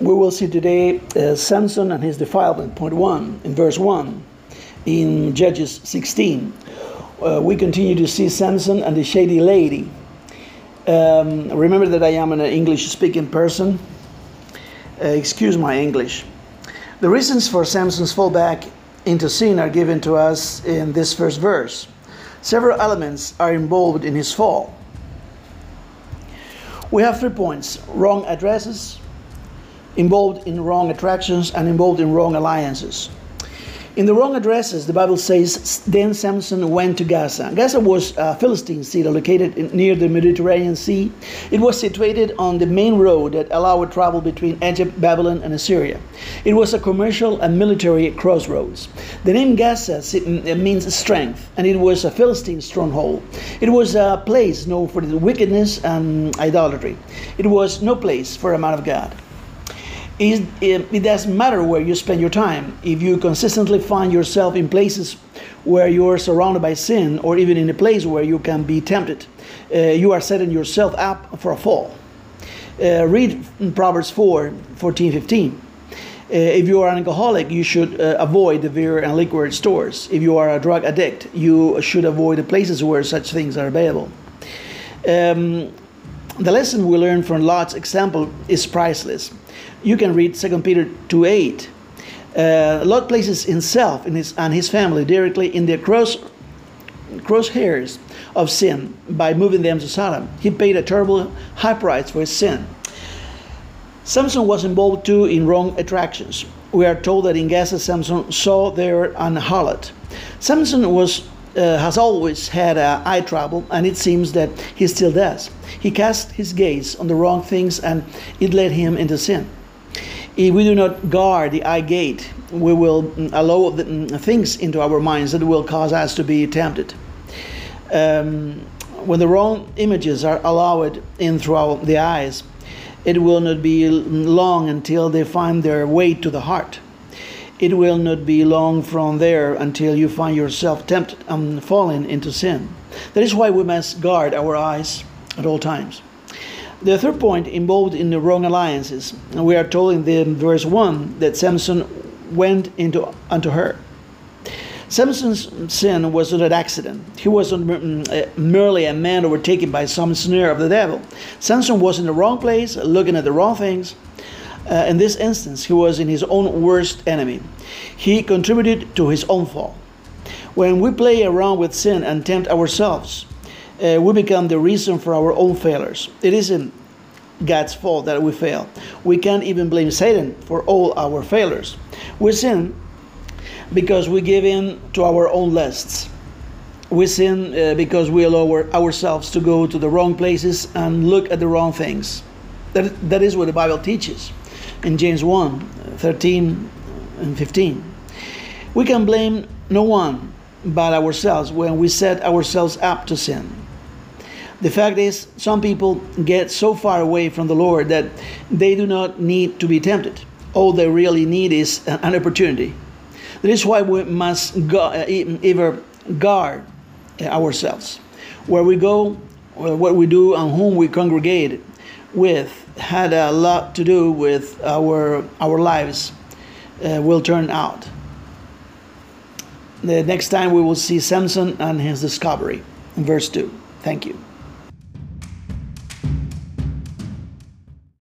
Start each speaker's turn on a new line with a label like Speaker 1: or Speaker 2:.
Speaker 1: We will see today uh, Samson and his defilement, point one, in verse one, in Judges 16. Uh, we continue to see Samson and the shady lady. Um, remember that I am an English speaking person. Uh, excuse my English. The reasons for Samson's fallback into sin are given to us in this first verse. Several elements are involved in his fall. We have three points wrong addresses, involved in wrong attractions, and involved in wrong alliances. In the wrong addresses, the Bible says, Then Samson went to Gaza. Gaza was a Philistine city located in, near the Mediterranean Sea. It was situated on the main road that allowed travel between Egypt, Babylon, and Assyria. It was a commercial and military crossroads. The name Gaza uh, means strength, and it was a Philistine stronghold. It was a place known for the wickedness and idolatry. It was no place for a man of God it, it doesn't matter where you spend your time. If you consistently find yourself in places where you're surrounded by sin, or even in a place where you can be tempted, uh, you are setting yourself up for a fall. Uh, read Proverbs 4 14 15. Uh, if you are an alcoholic, you should uh, avoid the beer and liquor stores. If you are a drug addict, you should avoid the places where such things are available. Um, the lesson we learn from Lot's example is priceless you can read 2 Peter 2 8. Uh, Lot places himself and his, and his family directly in the cross, crosshairs of sin by moving them to Sodom. He paid a terrible high price for his sin. Samson was involved too in wrong attractions. We are told that in Gaza, Samson saw there an harlot. Samson was uh, has always had uh, eye trouble, and it seems that he still does. He cast his gaze on the wrong things, and it led him into sin. If we do not guard the eye gate, we will allow the, mm, things into our minds that will cause us to be tempted. Um, when the wrong images are allowed in through the eyes, it will not be long until they find their way to the heart. It will not be long from there until you find yourself tempted and falling into sin. That is why we must guard our eyes at all times. The third point involved in the wrong alliances. We are told in the verse 1 that Samson went into unto her. Samson's sin was not an accident. He was not mm, merely a man overtaken by some snare of the devil. Samson was in the wrong place, looking at the wrong things. Uh, in this instance, he was in his own worst enemy. He contributed to his own fall. When we play around with sin and tempt ourselves, uh, we become the reason for our own failures. It isn't God's fault that we fail. We can't even blame Satan for all our failures. We sin because we give in to our own lusts. We sin uh, because we allow ourselves to go to the wrong places and look at the wrong things. That, that is what the Bible teaches in James 1 13 and 15. We can blame no one but ourselves when we set ourselves up to sin. The fact is, some people get so far away from the Lord that they do not need to be tempted. All they really need is an opportunity. That is why we must uh, ever guard uh, ourselves. Where we go, what we do, and whom we congregate with had a lot to do with our, our lives uh, will turn out. The next time we will see Samson and his discovery in verse 2. Thank you.